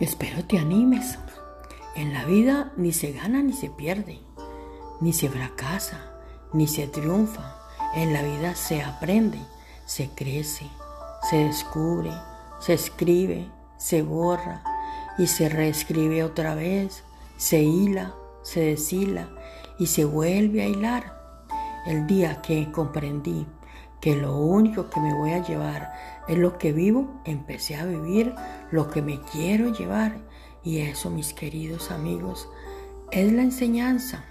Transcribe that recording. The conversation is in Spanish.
Espero te animes. En la vida ni se gana ni se pierde, ni se fracasa, ni se triunfa. En la vida se aprende, se crece, se descubre, se escribe, se borra y se reescribe otra vez, se hila, se deshila y se vuelve a hilar. El día que comprendí que lo único que me voy a llevar es lo que vivo, empecé a vivir lo que me quiero llevar. Y eso, mis queridos amigos, es la enseñanza.